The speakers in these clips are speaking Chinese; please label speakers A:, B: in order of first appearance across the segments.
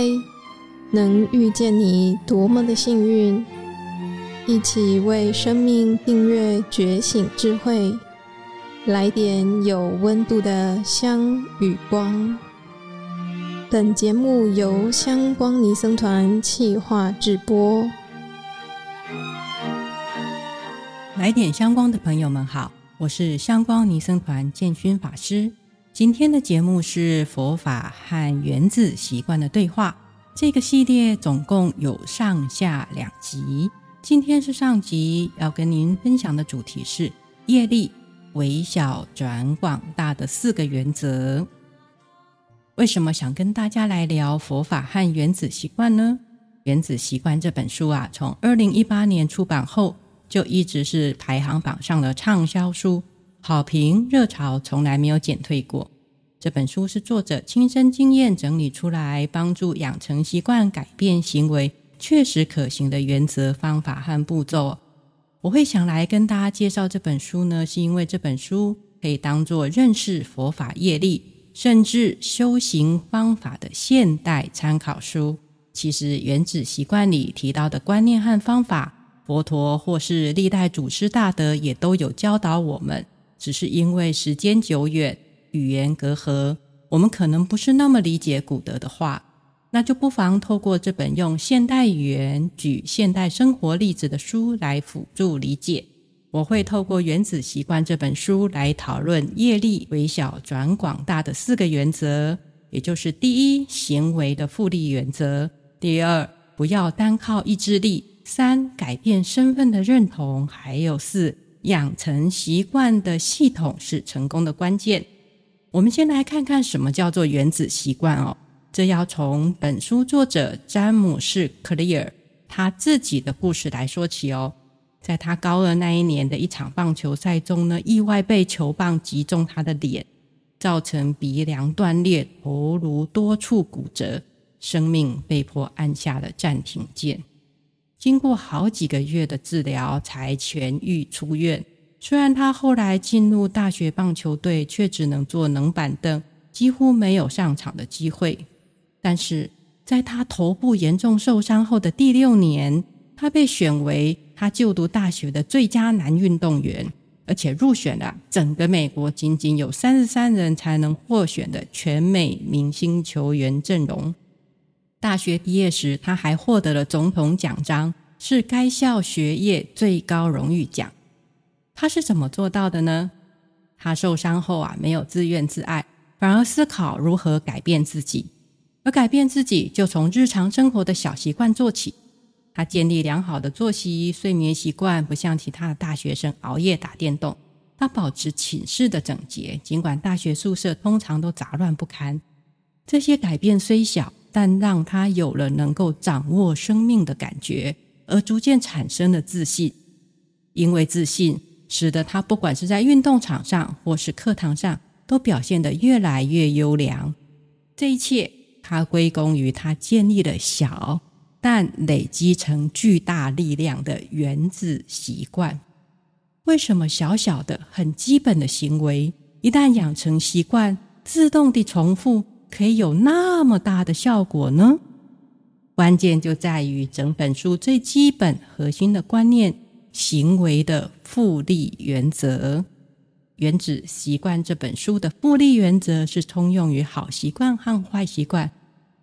A: 嗨，能遇见你多么的幸运！一起为生命订阅觉醒智慧，来点有温度的香与光。本节目由香光尼僧团企划制播。
B: 来点香光的朋友们好，我是香光尼僧团建勋法师。今天的节目是佛法和原子习惯的对话。这个系列总共有上下两集。今天是上集，要跟您分享的主题是业力微小转广大的四个原则。为什么想跟大家来聊佛法和原子习惯呢？原子习惯这本书啊，从二零一八年出版后，就一直是排行榜上的畅销书。好评热潮从来没有减退过。这本书是作者亲身经验整理出来，帮助养成习惯、改变行为确实可行的原则、方法和步骤。我会想来跟大家介绍这本书呢，是因为这本书可以当做认识佛法业力，甚至修行方法的现代参考书。其实《原子习惯》里提到的观念和方法，佛陀或是历代祖师大德也都有教导我们。只是因为时间久远、语言隔阂，我们可能不是那么理解古德的话，那就不妨透过这本用现代语言举现代生活例子的书来辅助理解。我会透过《原子习惯》这本书来讨论业力微小转广大的四个原则，也就是第一，行为的复利原则；第二，不要单靠意志力；三，改变身份的认同；还有四。养成习惯的系统是成功的关键。我们先来看看什么叫做原子习惯哦。这要从本书作者詹姆士·克利尔他自己的故事来说起哦。在他高二那一年的一场棒球赛中呢，意外被球棒击中他的脸，造成鼻梁断裂、头颅多处骨折，生命被迫按下了暂停键。经过好几个月的治疗才痊愈出院。虽然他后来进入大学棒球队，却只能坐冷板凳，几乎没有上场的机会。但是在他头部严重受伤后的第六年，他被选为他就读大学的最佳男运动员，而且入选了整个美国仅仅有三十三人才能获选的全美明星球员阵容。大学毕业时，他还获得了总统奖章，是该校学业最高荣誉奖。他是怎么做到的呢？他受伤后啊，没有自怨自艾，反而思考如何改变自己。而改变自己，就从日常生活的小习惯做起。他建立良好的作息、睡眠习惯，不像其他的大学生熬夜打电动。他保持寝室的整洁，尽管大学宿舍通常都杂乱不堪。这些改变虽小。但让他有了能够掌握生命的感觉，而逐渐产生了自信。因为自信，使得他不管是在运动场上或是课堂上，都表现得越来越优良。这一切，他归功于他建立了小但累积成巨大力量的原子习惯。为什么小小的、很基本的行为，一旦养成习惯，自动地重复？可以有那么大的效果呢？关键就在于整本书最基本核心的观念——行为的复利原则。《原子习惯》这本书的复利原则是通用于好习惯和坏习惯。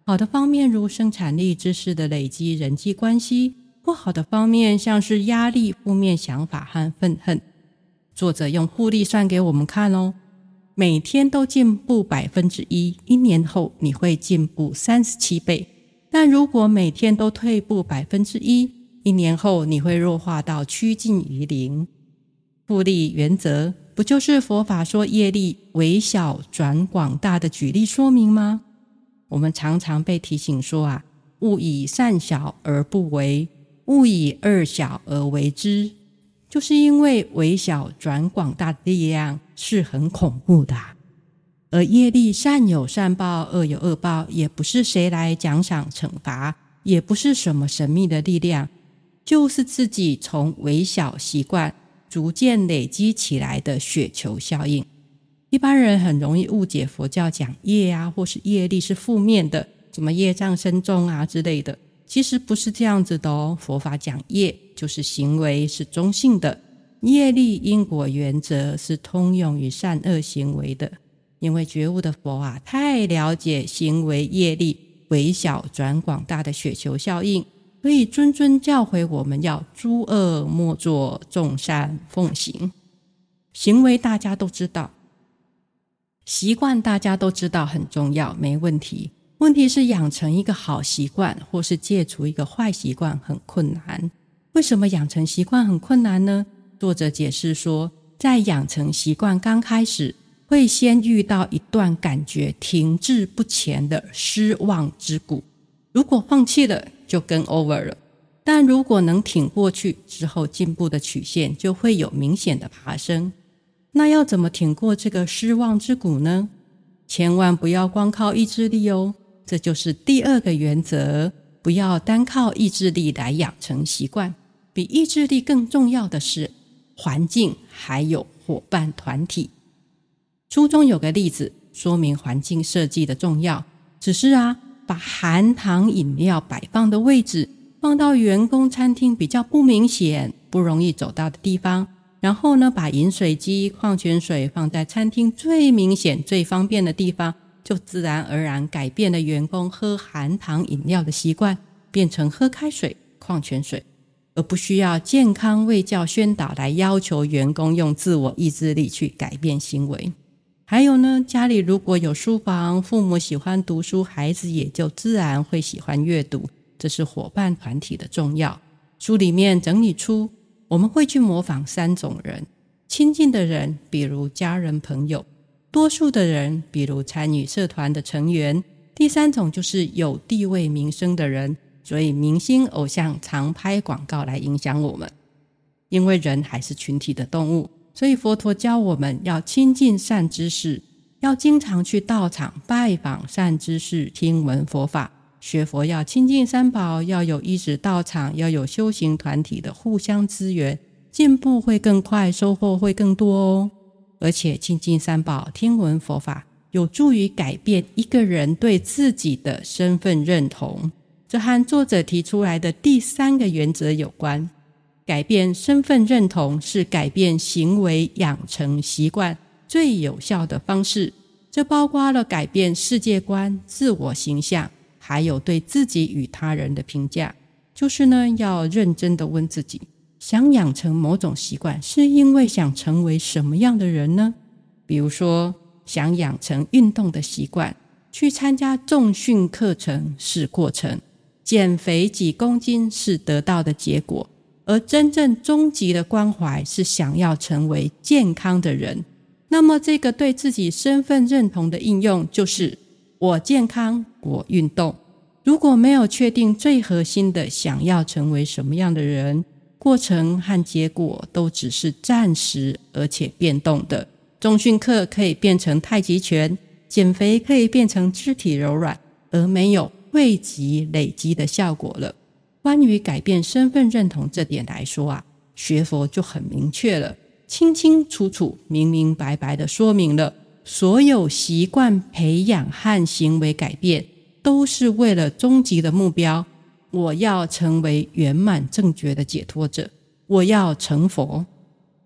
B: 好的方面如生产力、知识的累积、人际关系；不好的方面像是压力、负面想法和愤恨。作者用复利算给我们看哦。每天都进步百分之一，一年后你会进步三十七倍。但如果每天都退步百分之一，一年后你会弱化到趋近于零。复利原则不就是佛法说业力微小转广大的举例说明吗？我们常常被提醒说啊，勿以善小而不为，勿以恶小而为之。就是因为微小转广大的力量是很恐怖的，而业力善有善报，恶有恶报，也不是谁来奖赏惩罚，也不是什么神秘的力量，就是自己从微小习惯逐渐累积起来的雪球效应。一般人很容易误解佛教讲业啊，或是业力是负面的，怎么业障深重啊之类的。其实不是这样子的哦。佛法讲业，就是行为是中性的，业力因果原则是通用于善恶行为的。因为觉悟的佛啊，太了解行为业力微小转广大的雪球效应，所以谆谆教诲我们要诸恶莫作，众善奉行。行为大家都知道，习惯大家都知道很重要，没问题。问题是养成一个好习惯，或是戒除一个坏习惯很困难。为什么养成习惯很困难呢？作者解释说，在养成习惯刚开始，会先遇到一段感觉停滞不前的失望之谷。如果放弃了，就跟 over 了；但如果能挺过去，之后进步的曲线就会有明显的爬升。那要怎么挺过这个失望之谷呢？千万不要光靠意志力哦。这就是第二个原则，不要单靠意志力来养成习惯。比意志力更重要的是环境，还有伙伴团体。书中有个例子说明环境设计的重要。只是啊，把含糖饮料摆放的位置放到员工餐厅比较不明显、不容易走到的地方，然后呢，把饮水机、矿泉水放在餐厅最明显、最方便的地方。就自然而然改变了员工喝含糖饮料的习惯，变成喝开水、矿泉水，而不需要健康卫教宣导来要求员工用自我意志力去改变行为。还有呢，家里如果有书房，父母喜欢读书，孩子也就自然会喜欢阅读。这是伙伴团体的重要。书里面整理出，我们会去模仿三种人：亲近的人，比如家人、朋友。多数的人，比如参与社团的成员；第三种就是有地位、名声的人，所以明星、偶像常拍广告来影响我们。因为人还是群体的动物，所以佛陀教我们要亲近善知识，要经常去道场拜访善知识，听闻佛法。学佛要亲近三宝，要有一指道场，要有修行团体的互相支援，进步会更快，收获会更多哦。而且亲近三宝、听闻佛法，有助于改变一个人对自己的身份认同。这和作者提出来的第三个原则有关：改变身份认同是改变行为、养成习惯最有效的方式。这包括了改变世界观、自我形象，还有对自己与他人的评价。就是呢，要认真的问自己。想养成某种习惯，是因为想成为什么样的人呢？比如说，想养成运动的习惯，去参加重训课程是过程，减肥几公斤是得到的结果，而真正终极的关怀是想要成为健康的人。那么，这个对自己身份认同的应用，就是我健康，我运动。如果没有确定最核心的想要成为什么样的人，过程和结果都只是暂时而且变动的。中训课可以变成太极拳，减肥可以变成肢体柔软，而没有汇集累积的效果了。关于改变身份认同这点来说啊，学佛就很明确了，清清楚楚、明明白白的说明了，所有习惯培养和行为改变，都是为了终极的目标。我要成为圆满正觉的解脱者，我要成佛。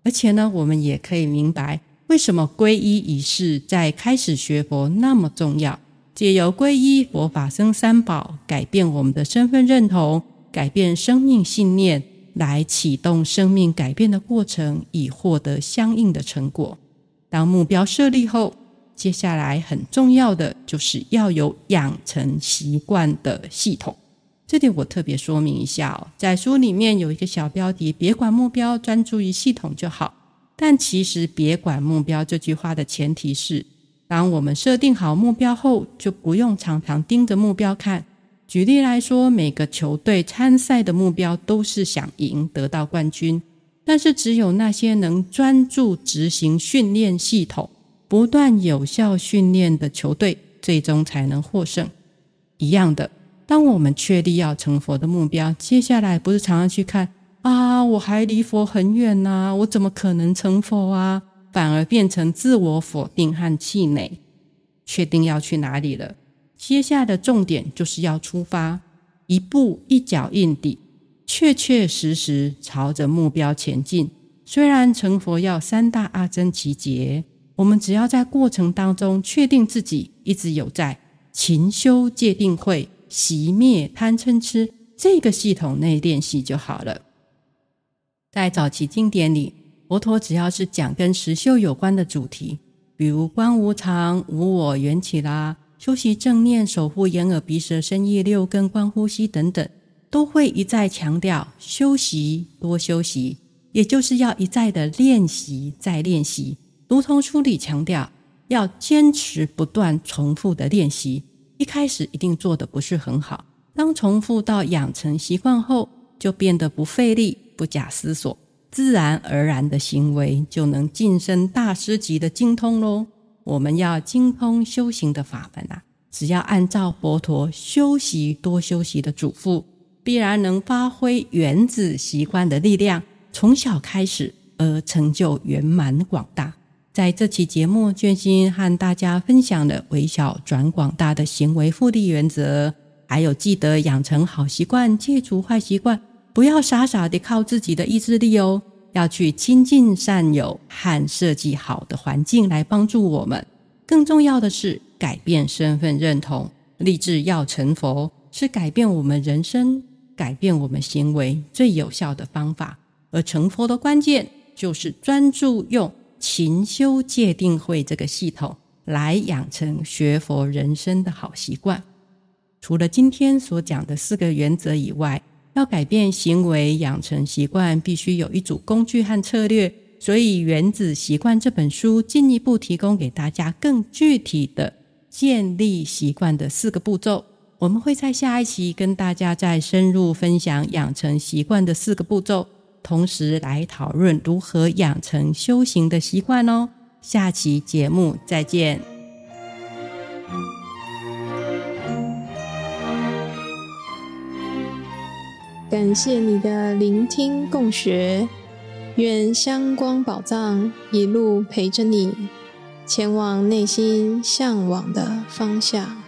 B: 而且呢，我们也可以明白，为什么皈依仪式在开始学佛那么重要。借由皈依佛法僧三宝，改变我们的身份认同，改变生命信念，来启动生命改变的过程，以获得相应的成果。当目标设立后，接下来很重要的就是要有养成习惯的系统。这点我特别说明一下哦，在书里面有一个小标题：“别管目标，专注于系统就好。”但其实“别管目标”这句话的前提是，当我们设定好目标后，就不用常常盯着目标看。举例来说，每个球队参赛的目标都是想赢，得到冠军。但是，只有那些能专注执行训练系统、不断有效训练的球队，最终才能获胜。一样的。当我们确立要成佛的目标，接下来不是常常去看啊，我还离佛很远呐，我怎么可能成佛啊？反而变成自我否定和气馁。确定要去哪里了，接下来的重点就是要出发，一步一脚印地，确确实实朝着目标前进。虽然成佛要三大阿僧祇劫，我们只要在过程当中确定自己一直有在勤修戒定慧、熄灭贪嗔痴这个系统内练习就好了。在早期经典里，佛陀只要是讲跟实修有关的主题，比如观无常、无我缘起啦，修习正念、守护眼耳鼻舌身意六根、观呼吸等等，都会一再强调修习多修习，也就是要一再的练习再练习。如同书里强调，要坚持不断重复的练习。一开始一定做的不是很好，当重复到养成习惯后，就变得不费力。不假思索，自然而然的行为就能晋升大师级的精通喽。我们要精通修行的法门啊，只要按照佛陀修习多修习的嘱咐，必然能发挥原子习惯的力量，从小开始而成就圆满广大。在这期节目，俊心和大家分享了微小转广大的行为复利原则，还有记得养成好习惯，戒除坏习惯。不要傻傻的靠自己的意志力哦，要去亲近善友和设计好的环境来帮助我们。更重要的是，改变身份认同，立志要成佛，是改变我们人生、改变我们行为最有效的方法。而成佛的关键，就是专注用勤修戒定慧这个系统来养成学佛人生的好习惯。除了今天所讲的四个原则以外，要改变行为、养成习惯，必须有一组工具和策略。所以，《原子习惯》这本书进一步提供给大家更具体的建立习惯的四个步骤。我们会在下一期跟大家再深入分享养成习惯的四个步骤，同时来讨论如何养成修行的习惯哦。下期节目再见。
A: 感谢你的聆听共学，愿香光宝藏一路陪着你，前往内心向往的方向。